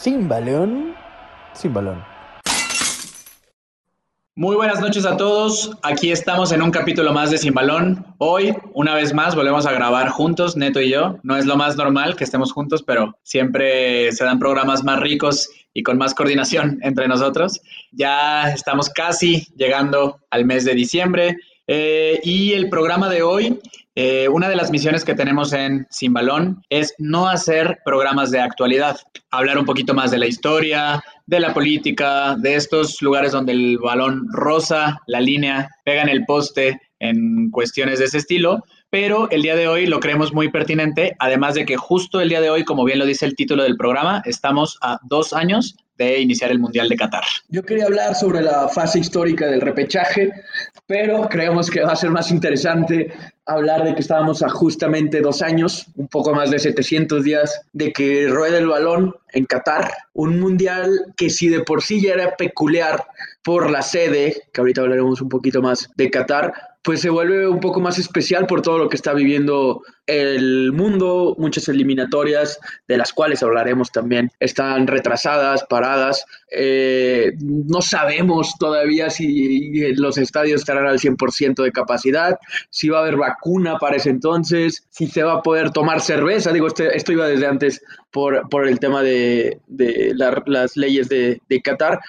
Sin balón, sin balón. Muy buenas noches a todos. Aquí estamos en un capítulo más de Sin Balón. Hoy, una vez más, volvemos a grabar juntos, Neto y yo. No es lo más normal que estemos juntos, pero siempre se dan programas más ricos y con más coordinación entre nosotros. Ya estamos casi llegando al mes de diciembre eh, y el programa de hoy eh, una de las misiones que tenemos en Sin Balón es no hacer programas de actualidad, hablar un poquito más de la historia, de la política, de estos lugares donde el balón rosa la línea, pega en el poste en cuestiones de ese estilo, pero el día de hoy lo creemos muy pertinente, además de que justo el día de hoy, como bien lo dice el título del programa, estamos a dos años de iniciar el Mundial de Qatar. Yo quería hablar sobre la fase histórica del repechaje, pero creemos que va a ser más interesante hablar de que estábamos a justamente dos años, un poco más de 700 días, de que ruede el balón en Qatar, un mundial que si de por sí ya era peculiar por la sede, que ahorita hablaremos un poquito más de Qatar, pues se vuelve un poco más especial por todo lo que está viviendo el mundo, muchas eliminatorias, de las cuales hablaremos también, están retrasadas, paradas, eh, no sabemos todavía si los estadios estarán al 100% de capacidad, si va a haber vacuna para ese entonces, si se va a poder tomar cerveza, digo, este, esto iba desde antes por, por el tema de, las leyes de, de Qatar,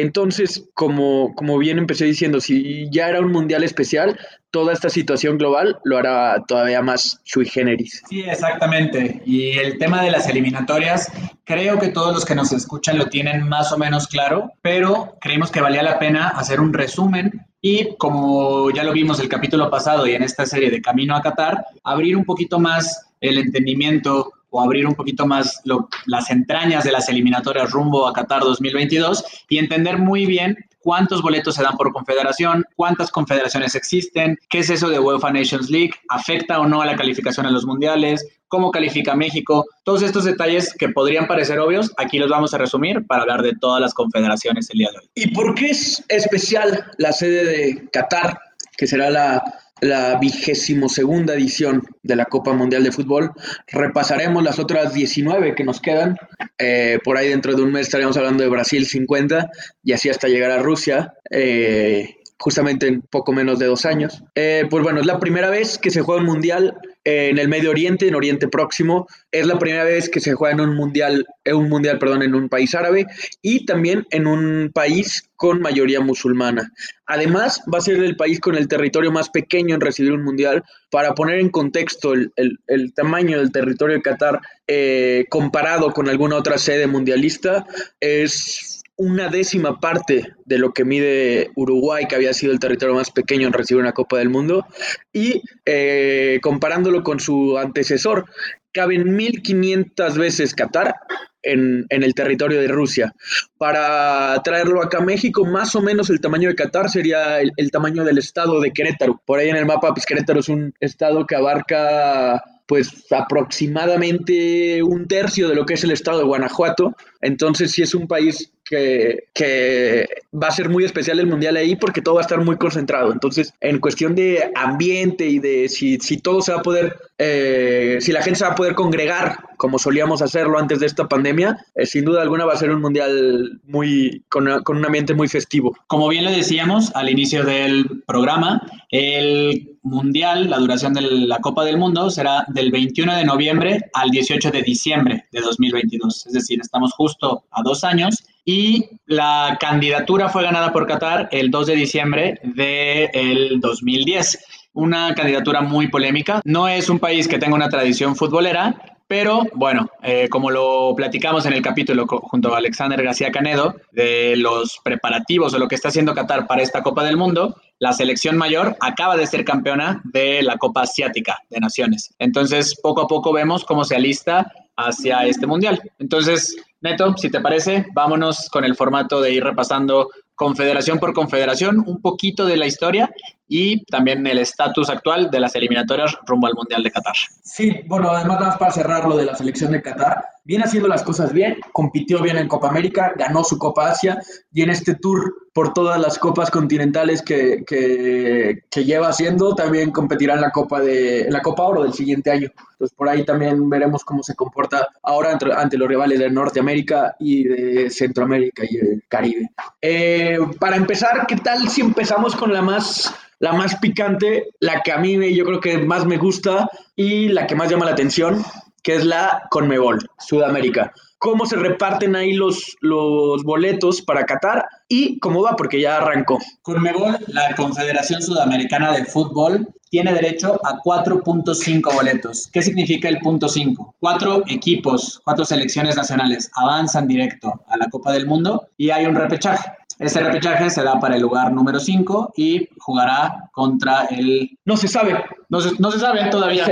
entonces, como, como bien empecé diciendo, si ya era un mundial especial, toda esta situación global lo hará todavía más sui generis. Sí, exactamente. Y el tema de las eliminatorias, creo que todos los que nos escuchan lo tienen más o menos claro, pero creemos que valía la pena hacer un resumen y como ya lo vimos el capítulo pasado y en esta serie de Camino a Qatar, abrir un poquito más el entendimiento o abrir un poquito más las entrañas de las eliminatorias rumbo a Qatar 2022 y entender muy bien cuántos boletos se dan por confederación, cuántas confederaciones existen, qué es eso de UEFA Nations League, afecta o no a la calificación a los mundiales, cómo califica México, todos estos detalles que podrían parecer obvios, aquí los vamos a resumir para hablar de todas las confederaciones el día de hoy. ¿Y por qué es especial la sede de Qatar, que será la la vigésimo segunda edición de la Copa Mundial de Fútbol. Repasaremos las otras 19 que nos quedan. Eh, por ahí dentro de un mes estaremos hablando de Brasil 50 y así hasta llegar a Rusia. Eh, justamente en poco menos de dos años. Eh, pues bueno, es la primera vez que se juega un mundial en el Medio Oriente, en Oriente Próximo. Es la primera vez que se juega en un mundial, en un mundial, perdón, en un país árabe y también en un país con mayoría musulmana. Además, va a ser el país con el territorio más pequeño en recibir un mundial. Para poner en contexto el, tamaño del territorio de Qatar eh, comparado con alguna otra sede mundialista, es una décima parte de lo que mide Uruguay, que había sido el territorio más pequeño en recibir una Copa del Mundo, y eh, comparándolo con su antecesor, caben 1.500 veces Qatar en, el territorio de Rusia. Para traerlo acá a México, más o menos el tamaño de Qatar sería el, el tamaño del estado de Querétaro. Por ahí en el mapa, pues Querétaro es un estado que abarca pues aproximadamente un tercio de lo que es el estado de Guanajuato. Entonces sí es un país que, va a ser muy especial el mundial ahí porque todo va a estar muy concentrado. Entonces, en cuestión de ambiente y de si, si todo se va a poder, eh, si la gente se va a poder congregar como solíamos hacerlo antes de esta pandemia, eh, sin duda alguna va a ser un mundial muy, con, con un ambiente muy festivo. Como bien lo decíamos al inicio del programa, el mundial, la duración de la Copa del Mundo será del 21 de noviembre al 18 de diciembre de 2022. Es decir, estamos justo a dos años y la candidatura fue ganada por Qatar el 2 de diciembre del 2010. Una candidatura muy polémica. No es un país que tenga una tradición futbolera, pero bueno, eh, como lo platicamos en el capítulo junto a Alexander García Canedo, de los preparativos o lo que está haciendo Qatar para esta Copa del Mundo, la selección mayor acaba de ser campeona de la Copa Asiática de Naciones. Entonces, poco a poco vemos cómo se alista hacia este mundial. Entonces, Neto, si te parece, vámonos con el formato de ir repasando confederación por confederación, un poquito de la historia y también el estatus actual de las eliminatorias rumbo al Mundial de Qatar. Sí, bueno, además para cerrar lo de la selección de Qatar, viene haciendo las cosas bien, compitió bien en Copa América, ganó su Copa Asia y en este tour por todas las copas continentales que, que, lleva haciendo, también competirá en la Copa de en la Copa Oro del siguiente año. Entonces por ahí también veremos cómo se comporta ahora ante, ante los rivales de Norteamérica y de Centroamérica y el Caribe. Eh, para empezar, ¿qué tal si empezamos con la más la más picante, la que a mí yo creo que más me gusta y la que más llama la atención, que es la Conmebol, Sudamérica. ¿Cómo se reparten ahí los, los boletos para Qatar y cómo va? Porque ya arrancó. Conmebol, la Confederación Sudamericana de Fútbol, tiene derecho a 4.5 boletos. ¿Qué significa el punto 5? Cuatro equipos, cuatro selecciones nacionales avanzan directo a la Copa del Mundo y hay un repechaje. Este repechaje se da para el lugar número 5 y jugará contra el... No se sabe. No se, no se sabe todavía.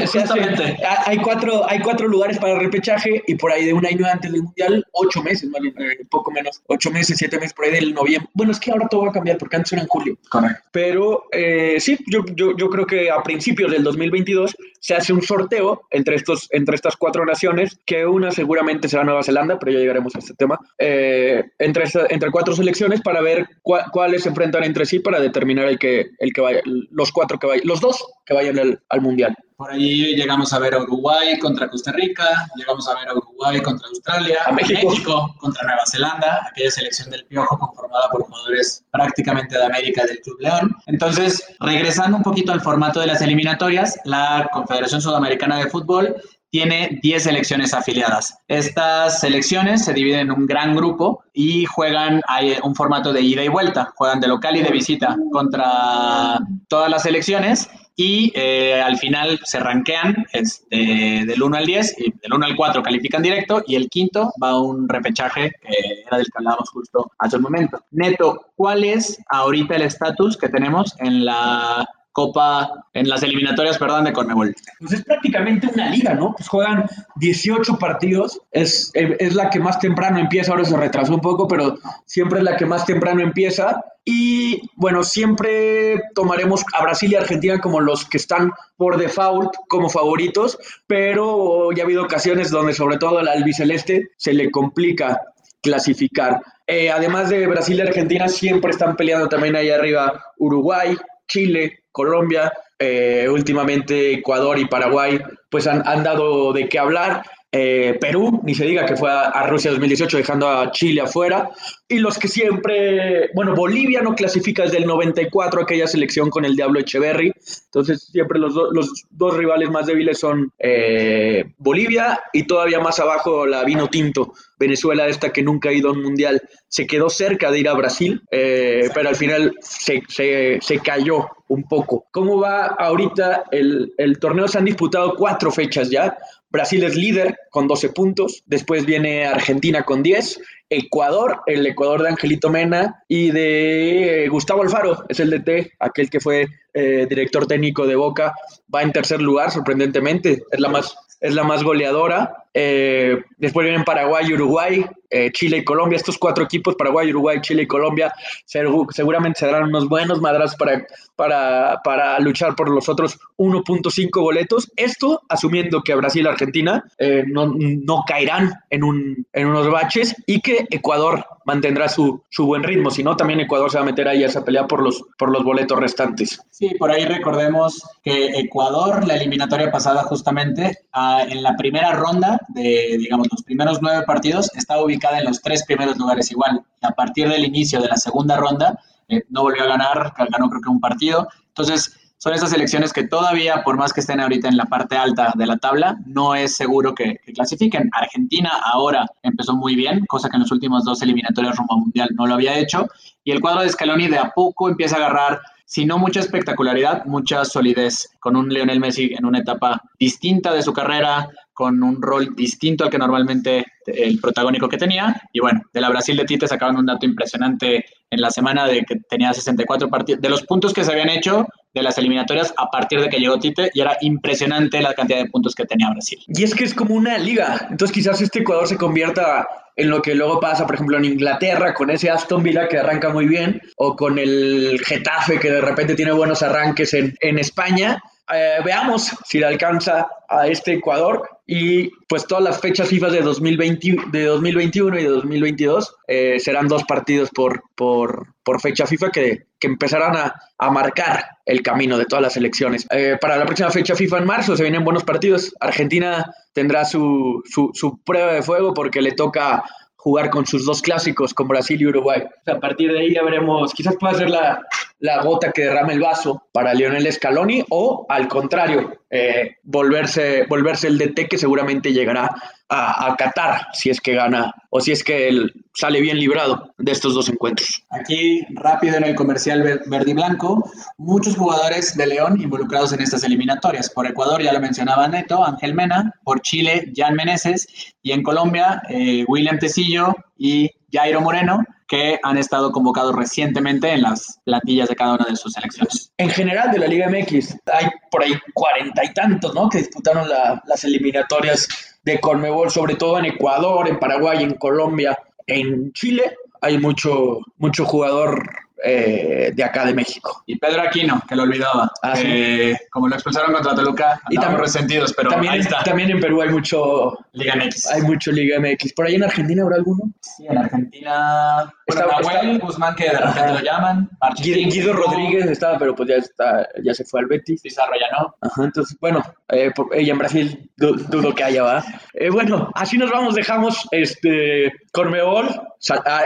hay, cuatro, hay cuatro lugares para el repechaje y por ahí de un año antes del Mundial, ocho meses, ¿vale? Eh, poco menos, ocho meses, siete meses por ahí del noviembre. Bueno, es que ahora todo va a cambiar porque antes era en julio. Correcto. Pero eh, sí, yo, yo, yo creo que a principios del 2022 se hace un sorteo entre, estos, entre estas cuatro naciones, que una seguramente será Nueva Zelanda, pero ya llegaremos a este tema, eh, entre, entre cuatro selecciones para ver cuáles se enfrentan entre sí para determinar el que, el que vaya, los cuatro que vayan, los dos que vayan al, al Mundial. Por ahí llegamos a ver a Uruguay contra Costa Rica, llegamos a ver a Uruguay contra Australia, a México. contra Nueva Zelanda, aquella selección del Piojo conformada por jugadores prácticamente de América del Club León. Entonces, regresando un poquito al formato de las eliminatorias, la Confederación Sudamericana de Fútbol tiene 10 selecciones afiliadas. Estas selecciones se dividen en un gran grupo y juegan hay un formato de ida y vuelta, juegan de local y de visita contra todas las selecciones y eh, al final se rankean este, del 1 al 10 y del 1 al 4 califican directo y el quinto va a un repechaje que era del que hablábamos justo hace un momento. Neto, ¿cuál es ahorita el estatus que tenemos en la Copa, en las eliminatorias, perdón, de Conmebol? Pues es prácticamente una liga, ¿no? Pues juegan 18 partidos, es, es la que más temprano empieza, ahora se retrasó un poco, pero siempre es la que más temprano empieza. Y bueno, siempre tomaremos a Brasil y Argentina como los que están por default como favoritos, pero ya ha habido ocasiones donde sobre todo al albiceleste se le complica clasificar. Eh, además de Brasil y Argentina, siempre están peleando también ahí arriba Uruguay, Chile, Colombia, eh, últimamente Ecuador y Paraguay, pues han, han dado de qué hablar. Eh, Perú, ni se diga que fue a, a, Rusia 2018 dejando a Chile afuera. Y los que siempre, bueno, Bolivia no clasifica desde el 94 aquella selección con el Diablo Echeverry. Entonces siempre los, do, los dos rivales más débiles son eh, Bolivia y todavía más abajo la Vino Tinto, Venezuela esta que nunca ha ido a un mundial. Se quedó cerca de ir a Brasil, eh, pero al final se, se, se, cayó un poco. ¿Cómo va ahorita el, el torneo? Se han disputado cuatro fechas ya. Brasil es líder con 12 puntos, después viene Argentina con 10, Ecuador, el Ecuador de Angelito Mena y de Gustavo Alfaro, es el DT, aquel que fue eh, director técnico de Boca, va en tercer lugar, sorprendentemente, es la más, es la más goleadora. Eh, después vienen Paraguay Uruguay, eh, Chile y Colombia. Estos cuatro equipos, Paraguay, Uruguay, Chile y Colombia, seguramente se darán unos buenos madras para, para, para luchar por los otros 1.5 boletos. Esto asumiendo que Brasil y Argentina no, no, caerán en, un, en unos baches y que Ecuador mantendrá su, su buen ritmo. Si no, también Ecuador se va a meter ahí a esa pelea por los, por los boletos restantes. Sí, por ahí recordemos que Ecuador, la eliminatoria pasada justamente, uh, en la primera ronda de, digamos, los primeros nueve partidos, estaba ubicada en los tres primeros lugares igual. A partir del inicio de la segunda ronda, eh, no volvió a ganar, ganó creo que un partido. Entonces, son esas elecciones que todavía, por más que estén ahorita en la parte alta de la tabla, no es seguro que, que, clasifiquen. Argentina ahora empezó muy bien, cosa que en los últimos dos eliminatorios rumbo mundial no lo había hecho, y el cuadro de Scaloni de a poco empieza a agarrar si no mucha espectacularidad, mucha solidez, con un Lionel Messi en una etapa distinta de su carrera, con un rol distinto al que normalmente el protagónico que tenía. Y bueno, de la Brasil de Tite sacaban un dato impresionante en la semana de que tenía 64 partidos. De los puntos que se habían hecho, de las eliminatorias a partir de que llegó Tite y era impresionante la cantidad de puntos que tenía Brasil. Y es que es como una liga, entonces quizás este Ecuador se convierta en lo que luego pasa, por ejemplo, en Inglaterra, con ese Aston Villa que arranca muy bien, o con el Getafe que de repente tiene buenos arranques en, en España. Eh, veamos si le alcanza a este Ecuador y pues todas las fechas FIFA de, 2020, de 2021 y de 2022 eh, serán dos partidos por, por, por fecha FIFA que, que empezarán a, a, marcar el camino de todas las elecciones. Eh, para la próxima fecha FIFA en marzo se vienen buenos partidos. Argentina tendrá su, su, su prueba de fuego porque le toca jugar con sus dos clásicos, con Brasil y Uruguay. a partir de ahí ya veremos, quizás pueda ser la, la gota que derrame el vaso para Lionel Scaloni o al contrario, eh, volverse, volverse el DT que seguramente llegará a, a, Qatar si es que gana o si es que él sale bien librado de estos dos encuentros. Aquí, rápido en el comercial verde y blanco, muchos jugadores de León involucrados en estas eliminatorias. Por Ecuador, ya lo mencionaba Neto, Ángel Mena, por Chile, Jan Meneses, y en Colombia, eh, William Tecillo y Jairo Moreno, que han estado convocados recientemente en las plantillas de cada una de sus selecciones. En general de la Liga MX, hay por ahí cuarenta y tantos, ¿no? Que disputaron la, las eliminatorias de Conmebol, sobre todo en Ecuador, en Paraguay, en Colombia, en Chile. Hay mucho, mucho jugador eh, de acá de México. Y Pedro Aquino, que lo olvidaba. Ah, eh, como lo expulsaron contra Toluca, Y también- resentidos, pero también, ahí está. también en Perú hay mucho, Liga MX. hay mucho Liga MX. ¿Por ahí en Argentina habrá alguno? Sí, en Argentina. Bueno, Está- Nahuel está- Guzmán, que de repente lo llaman. Guido, Guido Rodríguez estaba, pero pues ya, está, ya se fue al Betis. Pizarro ya no. Ajá, entonces, bueno, eh, por- ella en Brasil du- dudo que haya, ¿va? Eh, bueno, así nos vamos, dejamos este ah,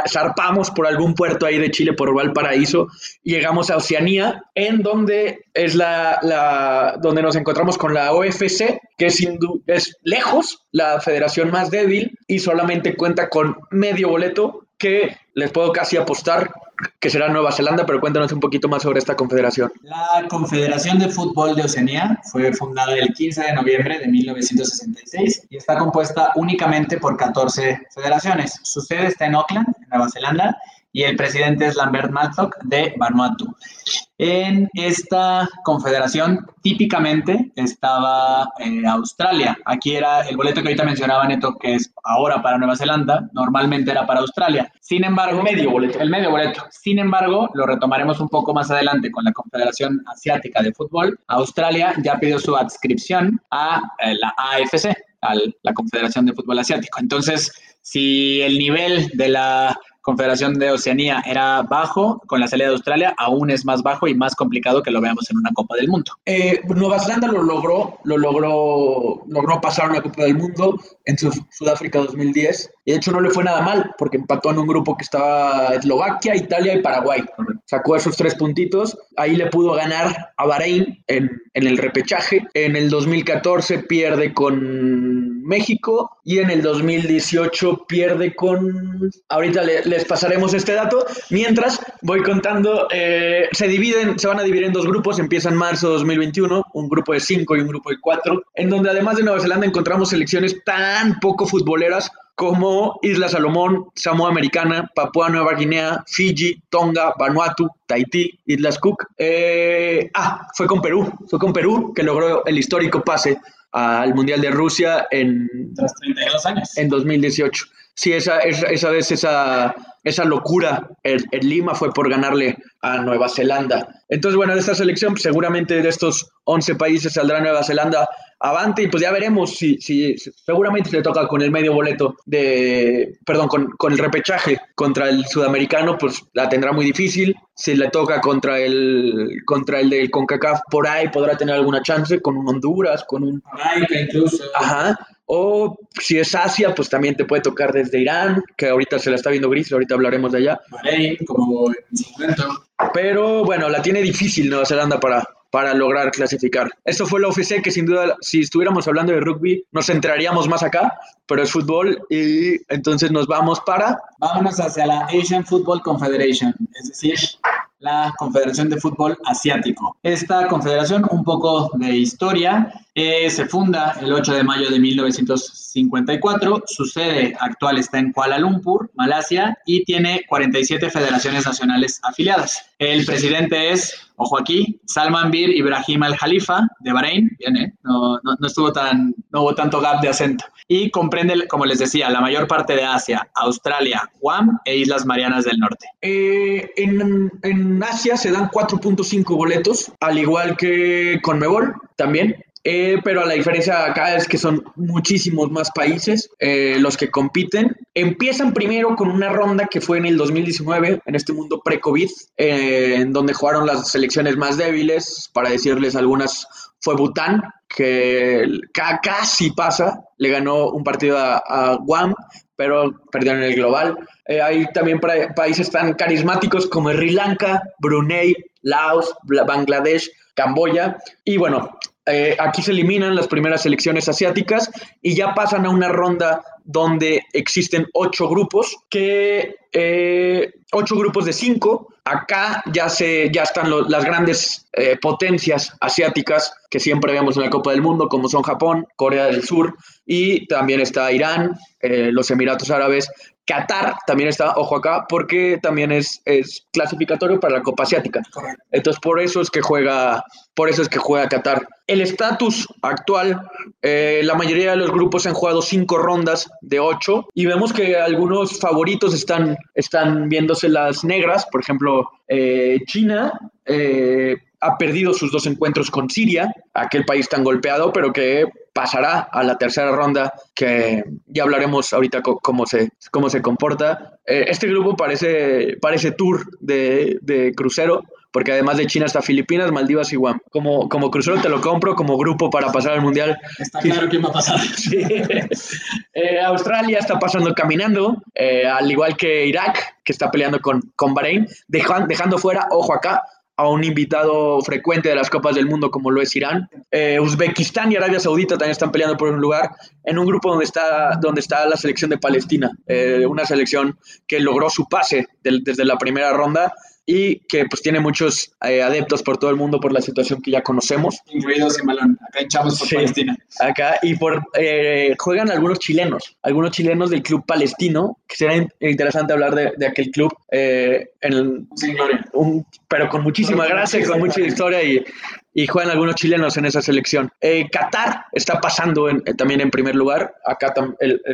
zarpamos por algún puerto ahí de Chile, por Valparaíso, llegamos a Oceanía, en donde es la, la donde nos encontramos con la OFC, que es, es lejos la federación más débil y solamente cuenta con medio boleto que les puedo casi apostar que será Nueva Zelanda, pero cuéntanos un poquito más sobre esta confederación. La Confederación de Fútbol de Oceanía fue fundada el 15 de noviembre de 1966 y está compuesta únicamente por 14 federaciones. Su sede está en Auckland, en Nueva Zelanda, y el presidente es Lambert Matlock de Vanuatu. En esta confederación típicamente estaba eh, Australia. Aquí era el boleto que ahorita mencionaba Neto, que es ahora para Nueva Zelanda, normalmente era para Australia. Sin embargo, El medio boleto. El medio boleto. Sin embargo, lo retomaremos un poco más adelante con la Confederación Asiática de Fútbol. Australia ya pidió su adscripción a eh, la AFC, a la Confederación de Fútbol Asiático. Entonces, si el nivel de la Confederación de Oceanía era bajo, con la salida de Australia aún es más bajo y más complicado que lo veamos en una Copa del Mundo. Eh, Nueva Zelanda lo logró, lo logró, logró pasar una Copa del Mundo en su- Sudáfrica 2010 de hecho no le fue nada mal porque empató en un grupo que estaba Eslovaquia, Italia y Paraguay. Sacó esos tres puntitos, ahí le pudo ganar a Bahrein en, en el repechaje. En el 2014 pierde con México y en el 2018 pierde con... Ahorita le- les pasaremos este dato. Mientras voy contando, eh, se dividen, se van a dividir en dos grupos. Empieza en marzo de 2021, un grupo de cinco y un grupo de cuatro, en donde además de Nueva Zelanda encontramos selecciones tan poco futboleras como Isla Salomón, Samoa Americana, Papúa Nueva Guinea, Fiji, Tonga, Vanuatu, Tahití, Islas Cook. Eh, ah, fue con Perú, fue con Perú que logró el histórico pase al Mundial de Rusia en, Tras 32 años. en 2018. Sí, esa, esa, esa vez esa, esa locura en, en Lima fue por ganarle a Nueva Zelanda. Entonces, bueno, de esta selección, seguramente de estos 11 países saldrá Nueva Zelanda avante y pues ya veremos si, si seguramente se le toca con el medio boleto de, perdón, con, con el repechaje contra el sudamericano, pues la tendrá muy difícil. Si le toca contra el, contra el del CONCACAF, por ahí podrá tener alguna chance con un Honduras, con un Jamaica incluso. Ajá. O si es Asia, pues también te puede tocar desde Irán, que ahorita se la está viendo gris, ahorita hablaremos de allá. Bahrein, como en su momento. Pero bueno, la tiene difícil Nueva Zelanda para, para lograr clasificar. Esto fue la OFC, que sin duda, si estuviéramos hablando de rugby, nos centraríamos más acá, pero es fútbol y entonces nos vamos para... Vámonos hacia la Asian Football Confederation, es decir, la Confederación de Fútbol Asiático. Esta confederación, un poco de historia, Eh, se funda el 8 de mayo de 1954. Su sede actual está en Kuala Lumpur, Malasia, y tiene 47 federaciones nacionales afiliadas. El presidente es, ojo aquí, Salman Bir Ibrahim Al Khalifa de Bahrein. Bien, ¿eh? no, no, estuvo tan, no hubo tanto gap de acento. Y comprende, como les decía, la mayor parte de Asia, Australia, Guam e Islas Marianas del Norte. Eh, en, en Asia se dan 4.5 boletos, al igual que con Mebol también. Eh, pero la diferencia acá es que son muchísimos más países eh, los que compiten. Empiezan primero con una ronda que fue en el 2019, en este mundo pre-COVID, eh, en donde jugaron las selecciones más débiles. Para decirles algunas, fue Bután, que casi pasa, le ganó un partido a, Guam, pero perdieron el global. hay también países tan carismáticos como Sri Lanka, Brunei, Laos, Bangladesh, Camboya. Y bueno, eh, aquí se eliminan las primeras selecciones asiáticas y ya pasan a una ronda donde existen ocho grupos, que eh, ocho grupos de cinco. Acá ya se ya están las grandes eh, potencias asiáticas que siempre vemos en la Copa del Mundo, como son Japón, Corea del Sur y también está Irán, los Emiratos Árabes, Qatar también está, ojo acá, porque también es, es clasificatorio para la Copa Asiática. Entonces, por eso es que juega, por eso es que juega Qatar. El estatus actual, eh, la mayoría de los grupos han jugado cinco rondas de ocho y vemos que algunos favoritos están, están viéndose las negras, por ejemplo, eh, China. Eh, ha perdido sus dos encuentros con Siria, aquel país tan golpeado, pero que pasará a la tercera ronda, que ya hablaremos ahorita cómo se, cómo se comporta. Eh, este grupo parece, parece tour de, de, crucero, porque además de China está Filipinas, Maldivas y Guam. Como, como crucero te lo compro, como grupo para pasar al Mundial. Está claro quién va a pasar. Eh, Australia está pasando caminando, eh, al igual que Irak, que está peleando con, con Bahrein, dejando fuera, ojo acá, a un invitado frecuente de las Copas del Mundo como lo es Irán. Eh, Uzbekistán y Arabia Saudita también están peleando por un lugar en un grupo donde está, donde está la selección de Palestina, eh, una selección que logró su pase desde la primera ronda y que pues tiene muchos eh, adeptos por todo el mundo por la situación que ya conocemos. Incluidos en balón, acá hinchamos por Palestina. Acá, y por eh, juegan algunos chilenos, algunos chilenos del club palestino, que será interesante hablar de, de aquel club, eh, en Un, pero con muchísima gracia, con mucha historia y, y juegan algunos chilenos en esa selección. Qatar está pasando también en primer lugar, acá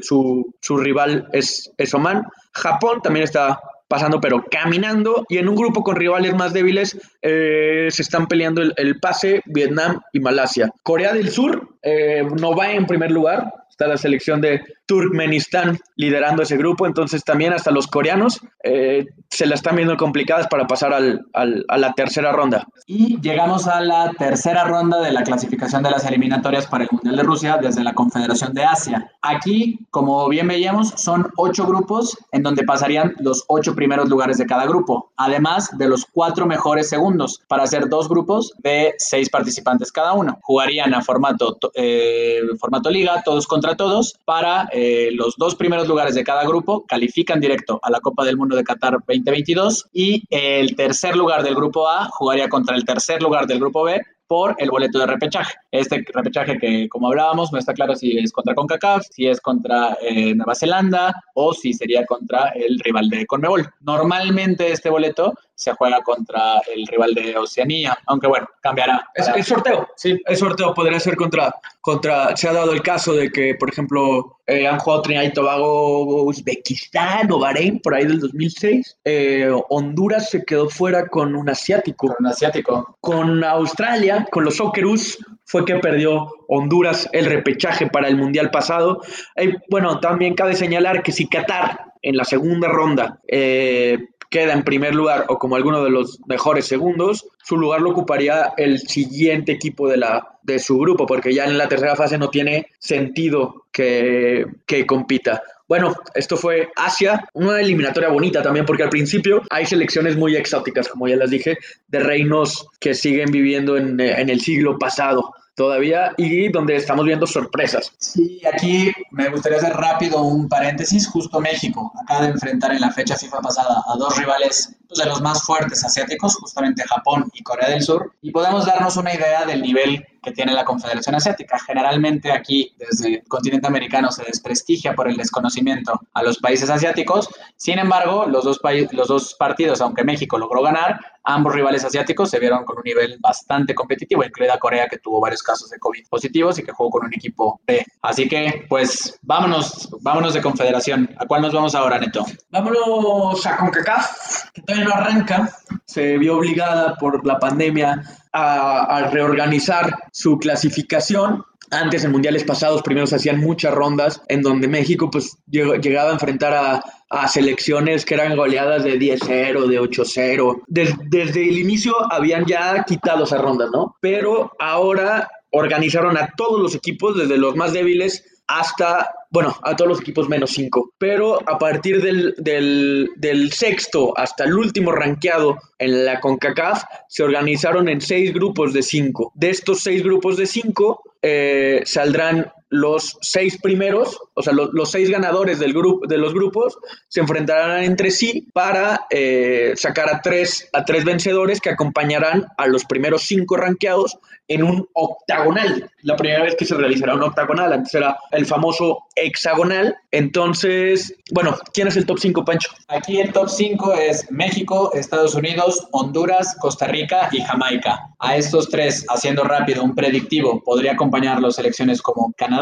su, su, rival es, es Oman. Japón también está pasando, pero caminando y en un grupo con rivales más débiles eh, se están peleando el, pase Vietnam y Malasia. Corea del Sur eh, no va en primer lugar, está la selección de Turkmenistán liderando ese grupo, entonces también hasta los coreanos eh, se la están viendo complicadas para pasar al, a la tercera ronda. Y llegamos a la tercera ronda de la clasificación de las eliminatorias para el Mundial de Rusia desde la Confederación de Asia. Aquí, como bien veíamos, son ocho grupos en donde pasarían los ocho primeros lugares de cada grupo, además de los cuatro mejores segundos, para hacer dos grupos de seis participantes cada uno. Jugarían a formato, eh, formato liga, todos contra todos, para eh, los dos primeros lugares de cada grupo califican directo a la Copa del Mundo de Qatar 2022 y el tercer lugar del grupo A jugaría contra el tercer lugar del grupo B por el boleto de repechaje. Este repechaje que, como hablábamos, no está claro si es contra CONCACAF, si es contra eh, Nueva Zelanda o si sería contra el rival de CONMEBOL. Normalmente este boleto se juega contra el rival de Oceanía, aunque bueno, cambiará. Es, sorteo, sí, es sorteo, podría ser contra, contra, se ha dado el caso de que, por ejemplo, eh, han jugado Trinidad y Tobago, Uzbekistán o Bahrein por ahí del 2006. Eh, Honduras se quedó fuera con un asiático. Con un asiático. Con Australia, con los Socceroos, fue que perdió Honduras el repechaje para el Mundial pasado. Eh, bueno, también cabe señalar que si Qatar en la segunda ronda eh, queda en primer lugar o como alguno de los mejores segundos, su lugar lo ocuparía el siguiente equipo de, la, de su grupo, porque ya en la tercera fase no tiene sentido que, que compita. Bueno, esto fue Asia, una eliminatoria bonita también porque al principio hay selecciones muy exóticas, como ya les dije, de reinos que siguen viviendo en, en el siglo pasado todavía y donde estamos viendo sorpresas. Sí, aquí me gustaría hacer rápido un paréntesis, justo México acaba de enfrentar en la fecha FIFA pasada a dos rivales de los más fuertes asiáticos, justamente Japón y Corea del Sur, y podemos darnos una idea del nivel que tiene la Confederación Asiática. Generalmente aquí, desde el continente americano, se desprestigia por el desconocimiento a los países asiáticos. Sin embargo, los dos, los dos partidos, aunque México logró ganar, ambos rivales asiáticos se vieron con un nivel bastante competitivo, incluida Corea, que tuvo varios casos de COVID positivos y que jugó con un equipo B. Así que, pues, vámonos, vámonos de Confederación. ¿A cuál nos vamos ahora, Neto? Vámonos a CONCACAF, que no arranca. Se vio obligada por la pandemia a, reorganizar su clasificación antes en mundiales pasados primero se hacían muchas rondas en donde México pues llegaba a enfrentar a, selecciones que eran goleadas de 10-0, de 8-0. desde el inicio habían ya quitado esas rondas, ¿no? Pero ahora organizaron a todos los equipos, desde los más débiles hasta, bueno, a todos los equipos menos 5. Pero a partir del, del, sexto hasta el último rankeado en la CONCACAF, se organizaron en seis grupos de cinco. De estos seis grupos de cinco, eh, saldrán los seis primeros, o sea, los, seis ganadores del grupo, de los grupos, se enfrentarán entre sí para eh, sacar a tres, a tres vencedores que acompañarán a los primeros cinco ranqueados en un octagonal. La primera vez que se realizará un octagonal, antes era el famoso hexagonal. Entonces, bueno, ¿quién es el top 5, Pancho? Aquí el top 5 es México, Estados Unidos, Honduras, Costa Rica y Jamaica. A estos tres, haciendo rápido un predictivo, podría acompañar las como Canadá,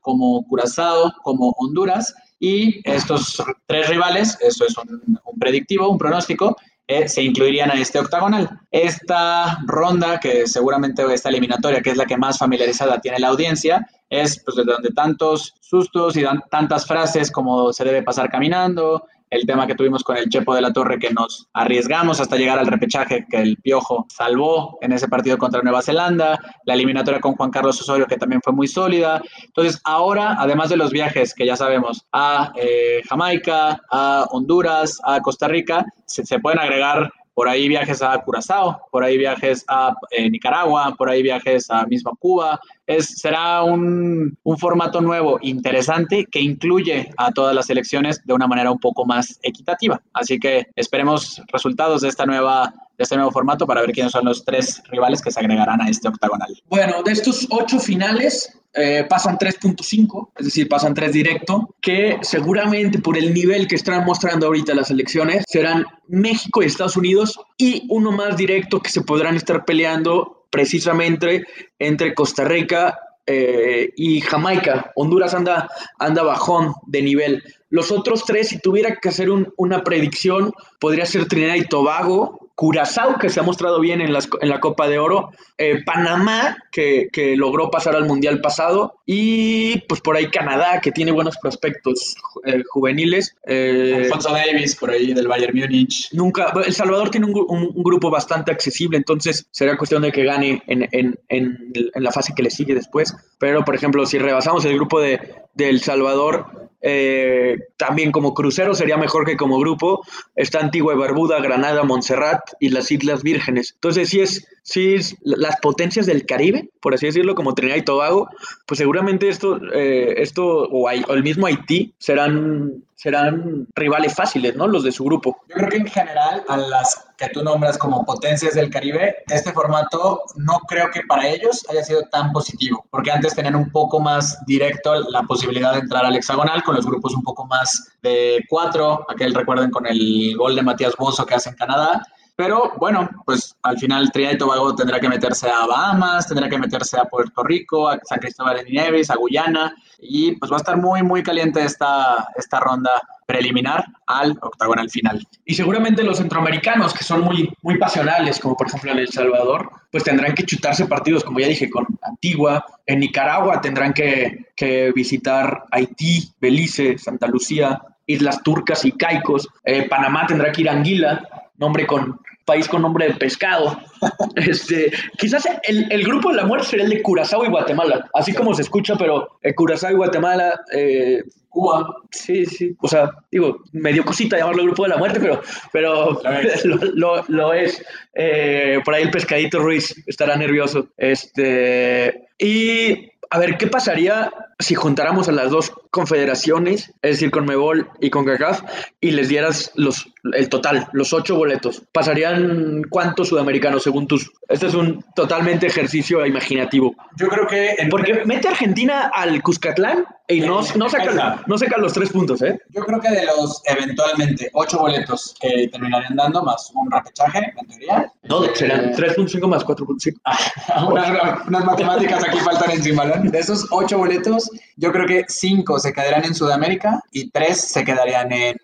como Curazao, como Honduras. Y estos tres rivales, eso es un, un predictivo, un pronóstico, eh, se incluirían a este octagonal. Esta ronda, que seguramente esta eliminatoria, que es la que más familiarizada tiene la audiencia, es pues de donde tantos sustos y tantas frases como se debe pasar caminando, el tema que tuvimos con el Chepo de la Torre, que nos arriesgamos hasta llegar al repechaje que el Piojo salvó en ese partido contra Nueva Zelanda, la eliminatoria con Juan Carlos Osorio, que también fue muy sólida. Entonces, ahora, además de los viajes que ya sabemos a eh, Jamaica, a Honduras, a Costa Rica, se, se pueden agregar por ahí viajes a Curazao, por ahí viajes a eh, Nicaragua, por ahí viajes a misma Cuba. Es, será un, un, formato nuevo, interesante, que incluye a todas las elecciones de una manera un poco más equitativa. Así que esperemos resultados de esta nueva de este nuevo formato para ver quiénes son los tres rivales que se agregarán a este octagonal. Bueno, de estos ocho finales eh, pasan 3.5, es decir, pasan tres directo, que seguramente por el nivel que están mostrando ahorita las elecciones serán México y Estados Unidos y uno más directo que se podrán estar peleando precisamente entre Costa Rica eh, y Jamaica. Honduras anda, anda bajón de nivel. Los otros tres, si tuviera que hacer una predicción, podría ser Trinidad y Tobago, Curazao, que se ha mostrado bien en, las, en la Copa de Oro, eh, Panamá, que, logró pasar al Mundial pasado, y pues por ahí Canadá, que tiene buenos prospectos eh, juveniles. Eh, Alfonso Davis, por ahí del Bayern Múnich. Nunca, El Salvador tiene un, grupo bastante accesible, entonces será cuestión de que gane en, en, en, la fase que le sigue después. Pero, por ejemplo, si rebasamos el grupo de, de El Salvador, eh, también como crucero sería mejor que como grupo. Está Antigua y Barbuda, Granada, Montserrat y las Islas Vírgenes. Entonces, si es, si es las potencias del Caribe, por así decirlo, como Trinidad y Tobago, pues seguramente esto, eh, esto o, o, el mismo Haití serán serán rivales fáciles, ¿no? Los de su grupo. Yo creo que en general, a las que tú nombras como potencias del Caribe, este formato no creo que para ellos haya sido tan positivo, porque antes tenían un poco más directo la posibilidad de entrar al hexagonal con los grupos un poco más de cuatro, aquel recuerden con el gol de Matías Bozo que hace en Canadá, pero bueno, pues al final Trinidad y Tobago tendrá que meterse a Bahamas, tendrá que meterse a Puerto Rico, a San Cristóbal de Nieves, a Guyana, y pues va a estar muy, muy caliente esta, esta ronda preliminar al octagonal final. Y seguramente los centroamericanos, que son muy, muy pasionales, como por ejemplo en El Salvador, pues tendrán que chutarse partidos, como ya dije, con Antigua. En Nicaragua tendrán que, que visitar Haití, Belice, Santa Lucía, Islas Turcas y Caicos. Eh, Panamá tendrá que ir a Anguila, nombre con país con nombre de pescado. este, quizás el, grupo de la muerte sería el de Curazao y Guatemala, así como se escucha, pero eh, Curazao y Guatemala, eh, Cuba. Sí, sí. O sea, digo, medio cosita llamarlo grupo de la muerte, pero, pero lo, es. Eh, por ahí el pescadito Ruiz estará nervioso. Este, y a ver, ¿qué pasaría si juntáramos a las dos confederaciones, es decir, con Mebol y con CACAF, y les dieras los, el total, los ocho boletos? ¿Pasarían cuántos sudamericanos según tus? Este es un totalmente ejercicio imaginativo. Yo creo que... Porque mete a Argentina al Cuscatlán y no, no, saca, no saca los tres puntos, ¿eh? Yo creo que de los eventualmente ocho boletos que terminarían dando, más un repechaje, en teoría. No, serán 3.5 más 4.5. unas, unas matemáticas aquí faltan en Simbalón. De esos ocho boletos, yo creo que cinco se quedarían en Sudamérica y tres se quedarían en,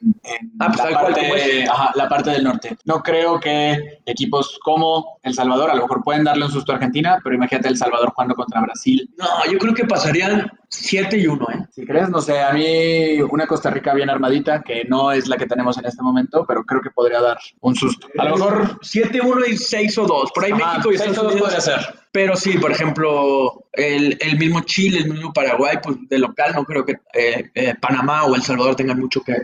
ah, pues la, parte, la parte del norte. No creo que equipos como El Salvador, a lo mejor pueden darle un susto a Argentina, pero imagínate El Salvador jugando contra Brasil. No, yo creo que pasarían 7 y 1, ¿eh? Si crees, no sé, a mí una Costa Rica bien armadita, que no es la que tenemos en este momento, pero creo que podría dar un susto. A lo mejor 7 1 y 6 o 2. Por ahí México y Estados Unidos podría ser. Pero sí, por ejemplo, el, el, mismo Chile, el mismo Paraguay, pues de local no creo que eh, eh, Panamá o El Salvador tengan mucho que,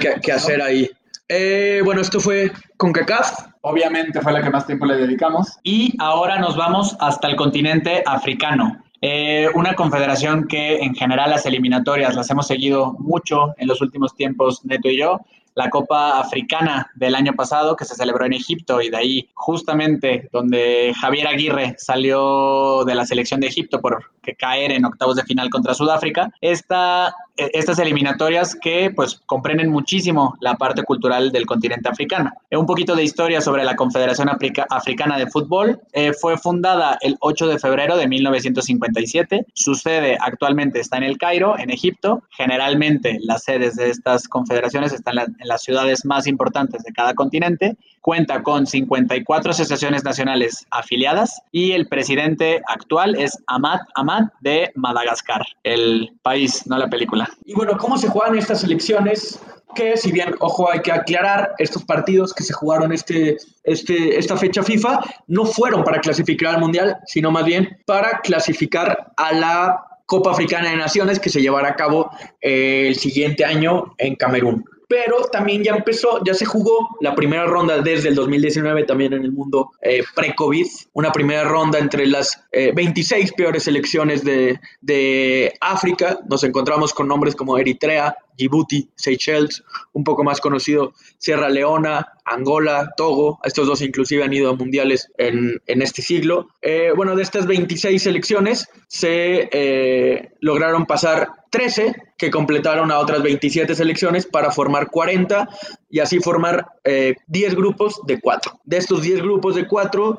que, que hacer ahí. Eh, bueno, esto fue con CACAF. Obviamente fue la que más tiempo le dedicamos. Y ahora nos vamos hasta el continente africano. Eh, una confederación que en general las eliminatorias las hemos seguido mucho en los últimos tiempos, Neto y yo, la Copa Africana del año pasado que se celebró en Egipto y de ahí justamente donde Javier Aguirre salió de la selección de Egipto por caer en octavos de final contra Sudáfrica. Esta, estas eliminatorias que pues comprenden muchísimo la parte cultural del continente africano. Un poquito de historia sobre la Confederación Africana de Fútbol. Eh, fue fundada el 8 de febrero de 1957. Su sede actualmente está en el Cairo, en Egipto. Generalmente las sedes de estas confederaciones están en las ciudades más importantes de cada continente. Cuenta con 54 asociaciones nacionales afiliadas y el presidente actual es Ahmad Ahmad de Madagascar, el país, no la película. Y bueno, ¿cómo se juegan estas elecciones? que si bien, ojo, hay que aclarar, estos partidos que se jugaron este, este, esta fecha FIFA no fueron para clasificar al Mundial, sino más bien para clasificar a la Copa Africana de Naciones que se llevará a cabo eh, el siguiente año en Camerún pero también ya empezó, ya se jugó la primera ronda desde el 2019 también en el mundo eh, pre-COVID, una primera ronda entre las 26 eh, peores selecciones de, de África, nos encontramos con nombres como Eritrea, Djibouti, Seychelles, un poco más conocido Sierra Leona, Angola, Togo, estos dos inclusive han ido a mundiales en, este siglo. Eh, bueno, de estas 26 selecciones se eh, lograron pasar 13 que completaron a otras 27 selecciones para formar 40 y así formar 10 eh, grupos de 4. De estos 10 grupos de 4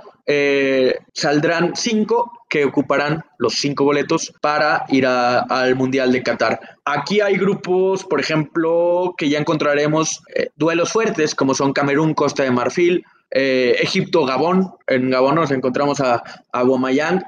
saldrán 5 que ocuparán los cinco boletos para ir al Mundial de Qatar. Aquí hay grupos, por ejemplo, que ya encontraremos eh, duelos fuertes, como son Camerún, Costa de Marfil, eh, Egipto, Gabón. En Gabón nos encontramos a, a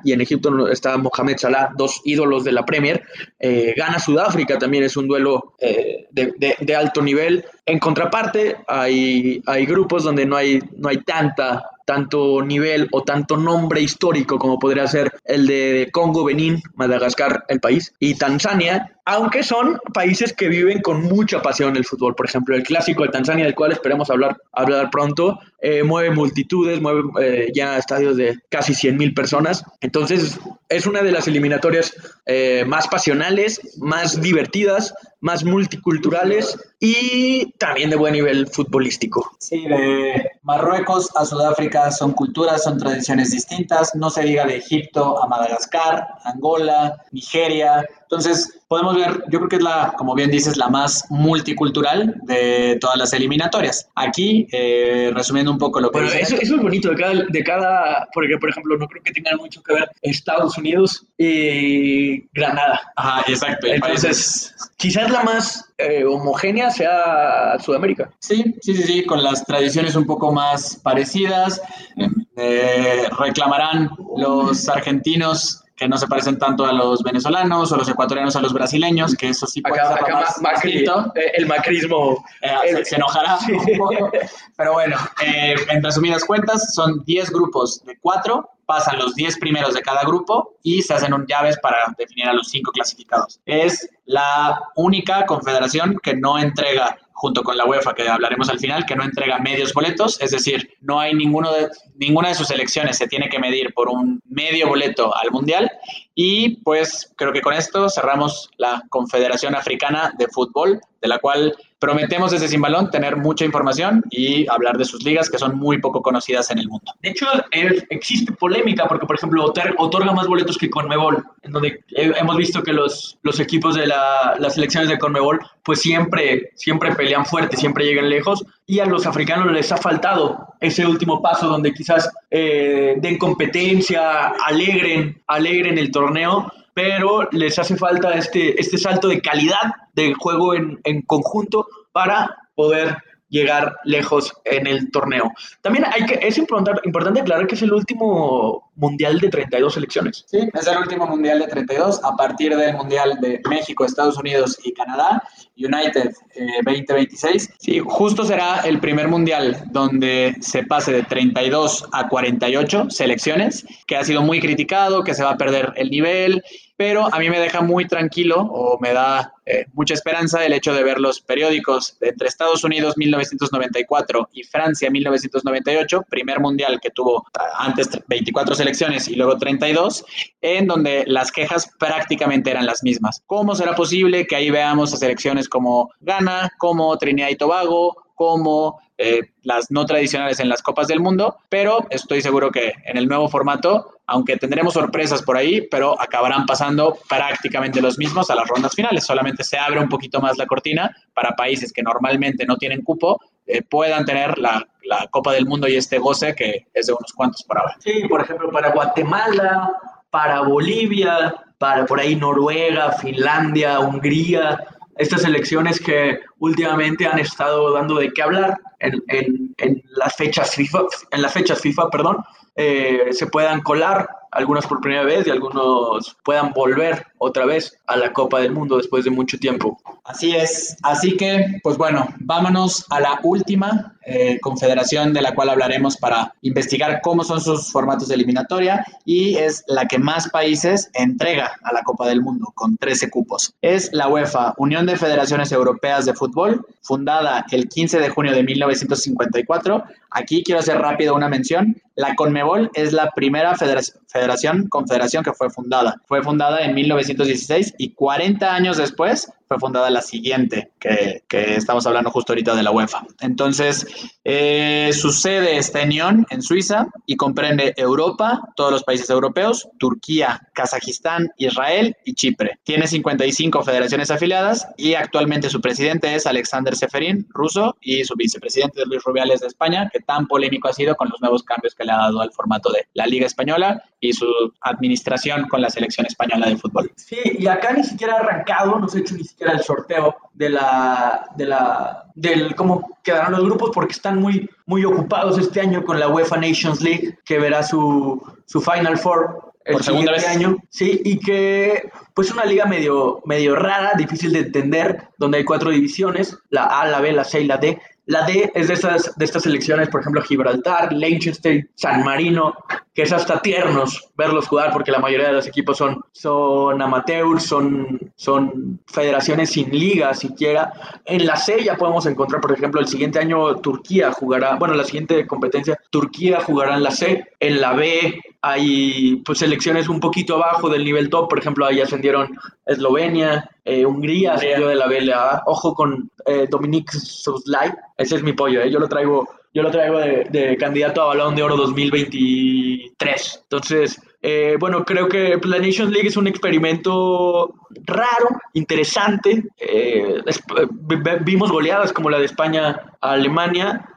y en Egipto está Mohamed Salah, dos ídolos de la Premier. Eh, gana Sudáfrica, también es un duelo de, de, alto nivel. En contraparte, hay, hay grupos donde no hay, no hay tanta tanto nivel o tanto nombre histórico como podría ser el de Congo, Benín, Madagascar, el país, y Tanzania, aunque son países que viven con mucha pasión el fútbol. Por ejemplo, el clásico de Tanzania, del cual esperemos hablar, hablar pronto, eh, mueve multitudes, mueve eh, ya estadios de casi 100 mil personas. Entonces, es una de las eliminatorias eh, más pasionales, más divertidas, más multiculturales y también de buen nivel futbolístico. Sí, de Marruecos a Sudáfrica son culturas, son tradiciones distintas, no se diga de Egipto a Madagascar, Angola, Nigeria, entonces, podemos ver, yo creo que es la, como bien dices, la más multicultural de todas las eliminatorias. Aquí, eh, resumiendo un poco lo que... Bueno, eso, eso, es bonito de cada, de cada, porque por ejemplo, no creo que tengan mucho que ver Estados Unidos y Granada. Ajá, exacto. Entonces, quizás la más eh, homogénea sea Sudamérica. Sí, sí, sí, sí, con las tradiciones un poco más parecidas. Eh, reclamarán los argentinos que no se parecen tanto a los venezolanos o los ecuatorianos a los brasileños, que eso sí puede acá, acá Macri, eh, el macrismo eh, se, enojará un poco. Pero bueno, eh, en resumidas cuentas, son 10 grupos de 4 pasan los 10 primeros de cada grupo y se hacen un llaves para definir a los cinco clasificados. Es la única confederación que no entrega junto con la UEFA, que hablaremos al final, que no entrega medios boletos, es decir, no hay ninguno de, ninguna de sus elecciones se tiene que medir por un medio boleto al Mundial. Y pues creo que con esto cerramos la Confederación Africana de Fútbol, de la cual prometemos desde Sin Balón tener mucha información y hablar de sus ligas que son muy poco conocidas en el mundo. De hecho, existe polémica porque, por ejemplo, otorga más boletos que Conmebol, en donde hemos visto que los, los equipos de las selecciones de Conmebol pues siempre, siempre pelean fuerte, siempre llegan lejos y a los africanos les ha faltado ese último paso donde quizás eh, den competencia, alegren, alegren el torneo pero les hace falta este, este salto de calidad del juego en, en conjunto para poder llegar lejos en el torneo. También hay que, es importante, aclarar que es el último mundial de 32 selecciones. Sí, es el último mundial de 32 a partir del mundial de México, Estados Unidos y Canadá, United 2026. Eh, sí, justo será el primer mundial donde se pase de 32 a 48 selecciones, que ha sido muy criticado, que se va a perder el nivel pero a mí me deja muy tranquilo o me da eh, mucha esperanza el hecho de ver los periódicos entre Estados Unidos 1994 y Francia 1998, primer mundial que tuvo antes 24 selecciones y luego 32, en donde las quejas prácticamente eran las mismas. ¿Cómo será posible que ahí veamos a selecciones como Ghana, como Trinidad y Tobago, como eh, las no tradicionales en las Copas del Mundo, pero estoy seguro que en el nuevo formato, aunque tendremos sorpresas por ahí, pero acabarán pasando prácticamente los mismos a las rondas finales. Solamente se abre un poquito más la cortina para países que normalmente no tienen cupo, eh, puedan tener la, la, Copa del Mundo y este goce que es de unos cuantos por ahora. Sí, por ejemplo, para Guatemala, para Bolivia, para por ahí Noruega, Finlandia, Hungría, estas elecciones que últimamente han estado dando de qué hablar en, en, las fechas FIFA, en las fechas FIFA, perdón, eh, se puedan colar algunos por primera vez y algunos puedan volver otra vez a la Copa del Mundo después de mucho tiempo. Así es, así que pues bueno, vámonos a la última eh, confederación de la cual hablaremos para investigar cómo son sus formatos de eliminatoria y es la que más países entrega a la Copa del Mundo con 13 cupos. Es la UEFA, Unión de Federaciones Europeas de Fútbol, fundada el 15 de junio de 1954. Aquí quiero hacer rápido una mención. La Conmebol es la primera federación, confederación que fue fundada. Fue fundada en 1916 y 40 años después fue fundada la siguiente, que, que, estamos hablando justo ahorita de la UEFA. Entonces, eh, su sede está en en Suiza, y comprende Europa, todos los países europeos, Turquía, Kazajistán, Israel y Chipre. Tiene 55 federaciones afiliadas y actualmente su presidente es Alexander Seferín, ruso, y su vicepresidente es Luis Rubiales de España, que tan polémico ha sido con los nuevos cambios que le ha dado al formato de la Liga Española y su administración con la selección española de fútbol. Sí, y acá ni siquiera ha arrancado, no se ha hecho ni siquiera el sorteo de la, de la, del cómo quedarán los grupos porque están muy, muy ocupados este año con la UEFA Nations League, que verá su, su Final Four el segundo año. Sí, y que pues una liga medio, medio rara, difícil de entender, donde hay cuatro divisiones, la A, la B, la C y la D, la D es de estas, de estas selecciones, por ejemplo, Gibraltar, Leicester, San Marino, que es hasta tiernos verlos jugar porque la mayoría de los equipos son, son amateurs, son, son federaciones sin liga siquiera. En la C ya podemos encontrar, por ejemplo, el siguiente año Turquía jugará, bueno, la siguiente competencia, Turquía jugará en la C. En la B hay pues selecciones un poquito abajo del nivel top, por ejemplo, ahí ascendieron Eslovenia, eh, Hungría ascendió de la BLA. Ojo con eh, Dominic ese es mi pollo, eh. yo lo traigo, yo lo traigo de, candidato a Balón de Oro 2023. Entonces, eh, bueno, creo que la Nations League es un experimento raro, interesante. vimos goleadas como la de España a Alemania.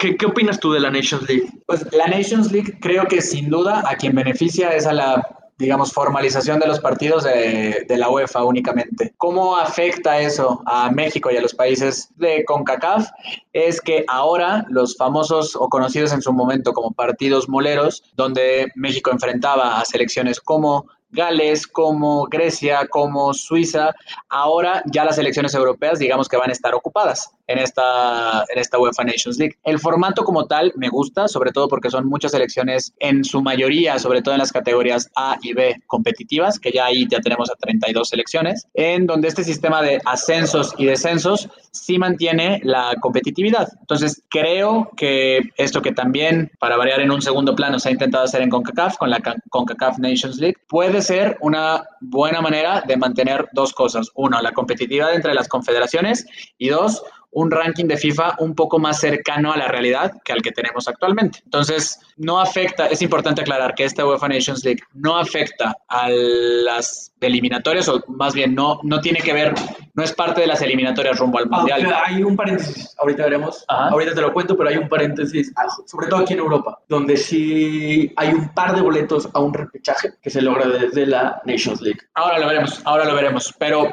¿Qué, ¿Qué, opinas tú de la Nations League? Pues la Nations League creo que sin duda a quien beneficia es a la digamos, formalización de los partidos de, de, la UEFA únicamente. ¿Cómo afecta eso a México y a los países de CONCACAF? Es que ahora los famosos o conocidos en su momento como partidos moleros, donde México enfrentaba a selecciones como Gales, como Grecia, como Suiza, ahora ya las elecciones europeas digamos que van a estar ocupadas. En esta, en esta UEFA Nations League. El formato como tal me gusta, sobre todo porque son muchas selecciones en su mayoría, sobre todo en las categorías A y B competitivas, que ya ahí ya tenemos a 32 selecciones, en donde este sistema de ascensos y descensos sí mantiene la competitividad. Entonces, creo que esto que también, para variar en un segundo plano, se ha intentado hacer en CONCACAF, con la CONCACAF Nations League, puede ser una buena manera de mantener dos cosas. Uno, la competitividad entre las confederaciones y dos, un ranking de FIFA un poco más cercano a la realidad que al que tenemos actualmente. Entonces, no afecta, es importante aclarar que esta UEFA Nations League no afecta a las eliminatorias, o más bien no, no tiene que ver, no es parte de las eliminatorias rumbo al Mundial. hay un paréntesis, ahorita veremos, ahorita te lo cuento, pero hay un paréntesis, sobre todo aquí en Europa, donde sí hay un par de boletos a un repechaje que se logra desde la Nations League. Ahora lo veremos, ahora lo veremos, pero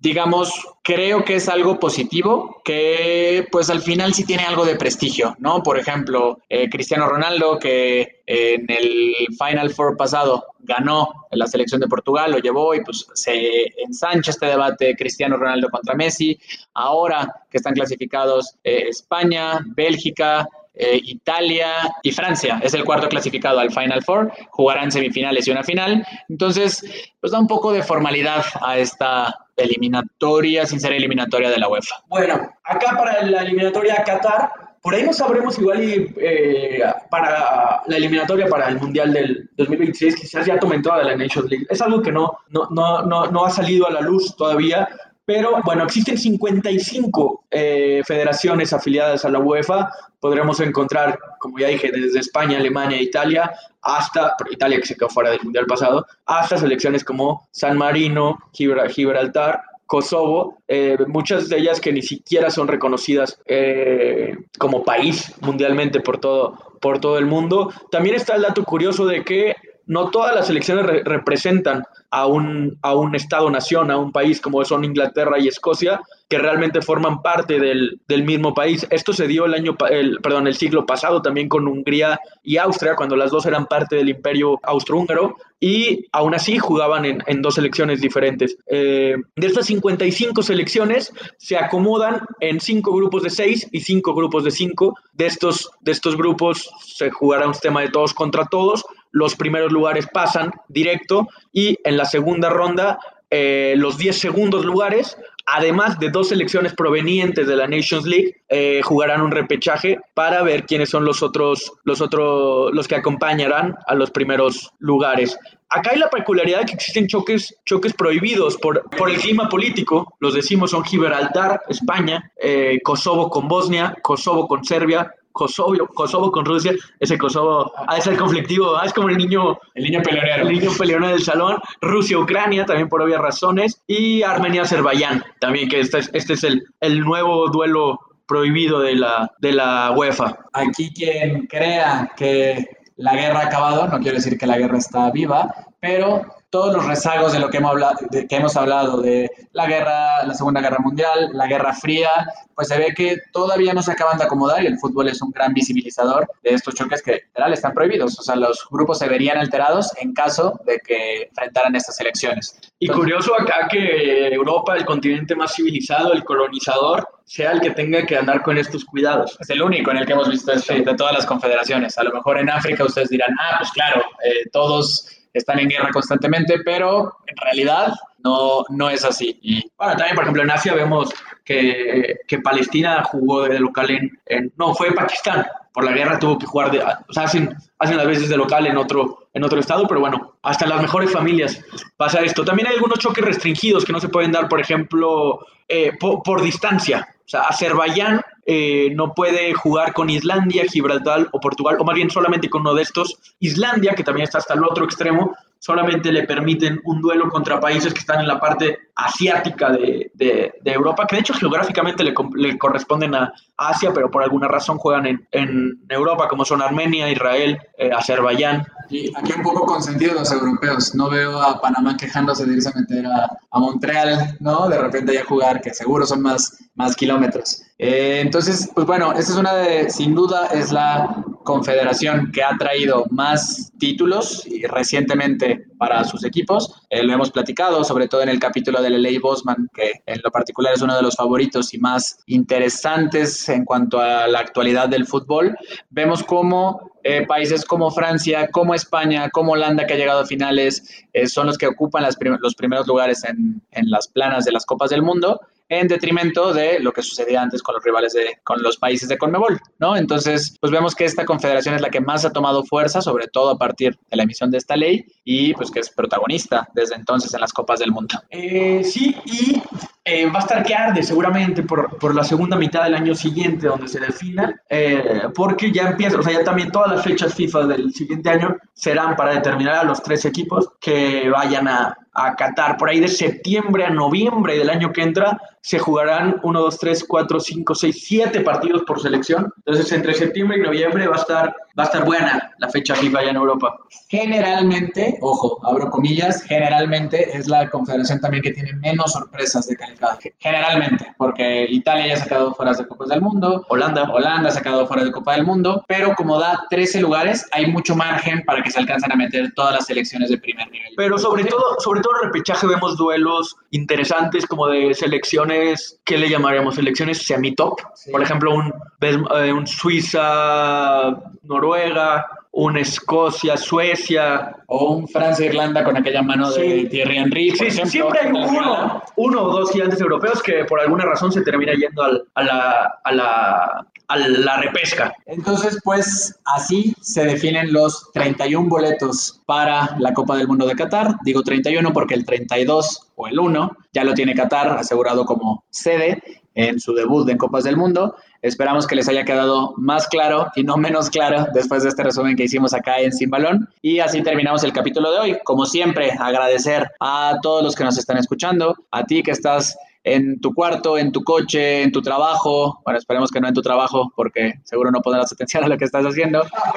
digamos, creo que es algo positivo, que pues al final sí tiene algo de prestigio, ¿no? Por ejemplo, eh, Cristiano Ronaldo, que en el Final Four pasado ganó la selección de Portugal, lo llevó y pues se ensancha este debate Cristiano Ronaldo contra Messi. Ahora que están clasificados eh, España, Bélgica, eh, Italia y Francia. Es el cuarto clasificado al Final Four. Jugarán semifinales y una final. Entonces, pues da un poco de formalidad a esta eliminatoria, sin ser eliminatoria de la UEFA. Bueno, acá para la eliminatoria a Qatar, por ahí no sabremos igual y eh, para la eliminatoria para el Mundial del 2026 quizás ya tomen toda la Nations League. Es algo que no, no, no, no, no ha salido a la luz todavía, pero bueno, existen 55 eh, federaciones afiliadas a la UEFA. Podremos encontrar, como ya dije, desde España, Alemania, Italia, hasta, Italia que se quedó fuera del Mundial pasado, hasta selecciones como San Marino, Gibraltar, Kosovo, eh, muchas de ellas que ni siquiera son reconocidas eh, como país mundialmente por todo, por todo el mundo. También está el dato curioso de que no todas las selecciones representan a un, a un Estado-nación, a un país como son Inglaterra y Escocia, que realmente forman parte del, mismo país. Esto se dio el año, el, perdón, el siglo pasado también con Hungría y Austria, cuando las dos eran parte del imperio austrohúngaro, y aún así jugaban en, dos selecciones diferentes. Eh, de estas 55 selecciones se acomodan en cinco grupos de seis y cinco grupos de cinco. De estos, de estos grupos se jugará un sistema de todos contra todos. Los primeros lugares pasan directo y en la segunda ronda eh, los 10 segundos lugares, además de dos selecciones provenientes de la Nations League, eh, jugarán un repechaje para ver quiénes son los otros, los otros, los que acompañarán a los primeros lugares. Acá hay la peculiaridad de que existen choques, choques prohibidos por, por el clima político. Los decimos son Gibraltar, España, eh, Kosovo con Bosnia, Kosovo con Serbia, Kosovo, Kosovo con Rusia, ese Kosovo ha de ser conflictivo, es como el niño, el niño peleonero. El niño peleonero del salón, Rusia, Ucrania, también por obvias razones, y Armenia, Azerbaiyán, también que este es, este es el, el nuevo duelo prohibido de la, de la UEFA. Aquí quien crea que la guerra ha acabado, no quiero decir que la guerra está viva, pero todos los rezagos de lo que hemos hablado, de, que hemos hablado de la guerra, la Segunda Guerra Mundial, la Guerra Fría, pues se ve que todavía no se acaban de acomodar y el fútbol es un gran visibilizador de estos choques que literal están prohibidos. O sea, los grupos se verían alterados en caso de que enfrentaran estas elecciones. Y curioso acá que Europa, el continente más civilizado, el colonizador, sea el que tenga que andar con estos cuidados. Es el único en el que hemos visto esto de todas las confederaciones. A lo mejor en África ustedes dirán, ah, pues claro, eh, todos están en guerra constantemente, pero en realidad no, no es así. Y bueno, también, por ejemplo, en Asia vemos que, que Palestina jugó de local en, No, fue Pakistán. Por la guerra tuvo que jugar de. O sea, hacen, hacen las veces de local en otro, en otro estado, pero bueno, hasta las mejores familias pasa esto. También hay algunos choques restringidos que no se pueden dar, por ejemplo, eh, por, distancia. O sea, Azerbaiyán eh, no puede jugar con Islandia, Gibraltar o Portugal, o más bien solamente con uno de estos. Islandia, que también está hasta el otro extremo, solamente le permiten un duelo contra países que están en la parte asiática de, de, Europa, que de hecho geográficamente le, le, corresponden a Asia, pero por alguna razón juegan en, en Europa, como son Armenia, Israel, eh, Azerbaiyán. Y aquí un poco consentido los europeos. No veo a Panamá quejándose de irse a meter a, a Montreal, ¿no? De repente ya jugar, que seguro son más, más kilómetros. Eh, entonces, pues bueno, esta es una de, sin duda, es la confederación que ha traído más títulos y recientemente para sus equipos. Eh, lo hemos platicado, sobre todo en el capítulo de Ley Bosman, que en lo particular es uno de los favoritos y más interesantes en cuanto a la actualidad del fútbol. Vemos cómo eh, países como Francia, como España, como Holanda, que ha llegado a finales, eh, son los que ocupan las los primeros lugares en las planas de las Copas del Mundo en detrimento de lo que sucedía antes con los rivales de, con los países de Conmebol, ¿no? Entonces, pues vemos que esta confederación es la que más ha tomado fuerza, sobre todo a partir de la emisión de esta ley, y pues que es protagonista desde entonces en las Copas del Mundo. Eh, sí, y eh, va a estar que arde seguramente por, por, la segunda mitad del año siguiente, donde se defina, eh, porque ya empieza, o sea, ya también todas las fechas FIFA del siguiente año serán para determinar a los tres equipos que vayan a, a Qatar. Por ahí de septiembre a noviembre del año que entra se jugarán 1, 2, 3, 4, 5, 6, 7 partidos por selección. Entonces, entre septiembre y noviembre va a estar, va a estar buena la fecha FIFA allá en Europa. Generalmente, ojo, abro comillas, generalmente es la confederación también que tiene menos sorpresas de calidad. Generalmente, porque Italia ya ha sacado fuera de Copas del Mundo, Holanda, Holanda ha sacado fuera de Copa del Mundo, pero como da 13 lugares, hay mucho margen para que se alcancen a meter todas las selecciones de primer nivel. Pero sobre todo, sobre todo en repechaje vemos duelos interesantes como de selecciones, ¿qué le llamaríamos? Selecciones semi-top. Sí. Por ejemplo, un, eh, un Suiza, Noruega, un Escocia, Suecia. O un Francia-Irlanda con aquella mano sí. de Thierry Henry. Sí, ejemplo, siempre hay uno, uno o dos gigantes europeos que por alguna razón se termina yendo al, a, la, a, la, a la repesca. Entonces, pues así se definen los 31 boletos para la Copa del Mundo de Qatar. Digo 31 porque el 32 o el 1 ya lo tiene Qatar asegurado como sede en su debut en Copas del Mundo. Esperamos que les haya quedado más claro y no menos claro después de este resumen que hicimos acá en Sin Balón. Y así terminamos el capítulo de hoy. Como siempre, agradecer a todos los que nos están escuchando, a ti que estás en tu cuarto, en tu coche, en tu trabajo. Bueno, esperemos que no en tu trabajo, porque seguro no pondrás atención a lo que estás haciendo. Ah,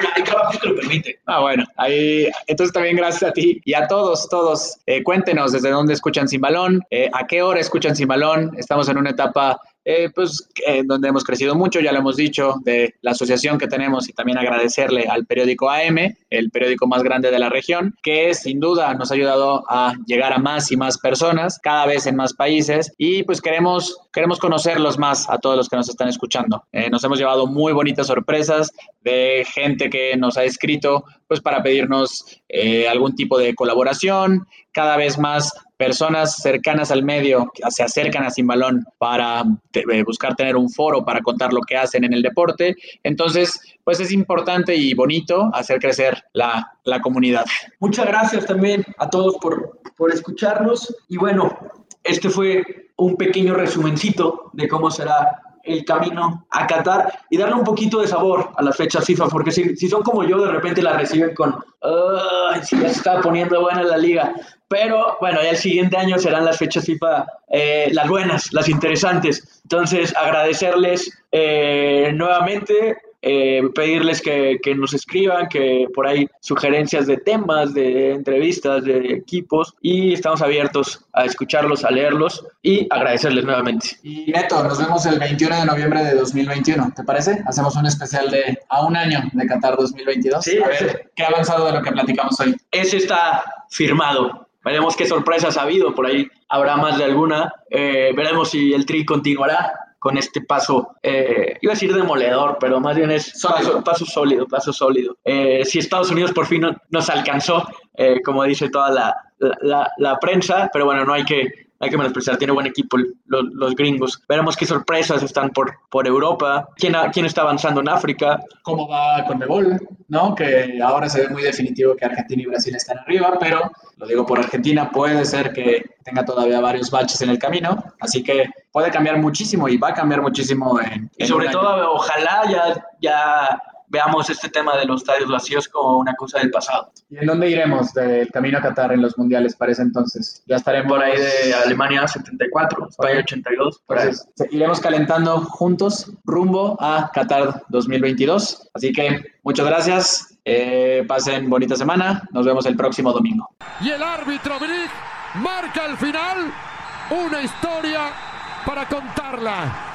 lo permite. Ah, bueno, ahí. Entonces también gracias a ti y a todos, todos. Eh, cuéntenos desde dónde escuchan Sin Balón, eh, a qué hora escuchan Sin Balón. Estamos en una etapa eh, pues eh, donde hemos crecido mucho, ya lo hemos dicho, de la asociación que tenemos y también agradecerle al periódico AM, el periódico más grande de la región, que sin duda nos ha ayudado a llegar a más y más personas, cada vez en más países y pues queremos, queremos conocerlos más a todos los que nos están escuchando. Eh, nos hemos llevado muy bonitas sorpresas de gente que nos ha escrito pues para pedirnos eh, algún tipo de colaboración, cada vez más personas cercanas al medio se acercan a Sin Balón para te, buscar tener un foro para contar lo que hacen en el deporte. Entonces, pues es importante y bonito hacer crecer la, la comunidad. Muchas gracias también a todos por, por escucharnos. Y bueno, este fue un pequeño resumencito de cómo será el camino a Qatar y darle un poquito de sabor a las fechas FIFA, porque si, si son como yo, de repente la reciben con, si ya se está poniendo buena la liga. Pero bueno, ya el siguiente año serán las fechas FIFA eh, las buenas, las interesantes. Entonces, agradecerles eh, nuevamente eh, pedirles que, que, nos escriban, que por ahí sugerencias de temas, de entrevistas, de equipos y estamos abiertos a escucharlos, a leerlos y agradecerles nuevamente. Y Neto, nos vemos el 21 de noviembre de 2021, ¿te parece? Hacemos un especial de a un año de Qatar 2022. Sí, a ver, ¿qué ha avanzado de lo que platicamos hoy? Ese está firmado. Veremos qué sorpresas ha habido, por ahí habrá más de alguna. Eh, veremos si el tri continuará con este paso, eh, iba a decir demoledor, pero más bien es paso, paso sólido, paso sólido. Eh, si Estados Unidos por fin no, nos alcanzó, eh, como dice toda la, la, la, prensa, pero bueno, no hay que, hay que menospreciar, tiene buen equipo los, los, gringos. Veremos qué sorpresas están por, por Europa, ¿Quién, quién está avanzando en África. ¿Cómo va con Mebol? ¿no? Que ahora se ve muy definitivo que Argentina y Brasil están arriba, pero lo digo por Argentina, puede ser que tenga todavía varios baches en el camino, así que puede cambiar muchísimo y va a cambiar muchísimo en... Y sobre todo, ojalá ya, ya veamos este tema de los estadios vacíos como una cosa del pasado. ¿Y en dónde iremos del camino a Qatar en los mundiales para ese entonces? Ya estaremos por ahí de Alemania 74, España 82. Por pues, ahí. Iremos calentando juntos rumbo a Qatar 2022. Así que muchas gracias. Eh, pasen bonita semana. Nos vemos el próximo domingo. Y el árbitro Brick marca al final una historia para contarla.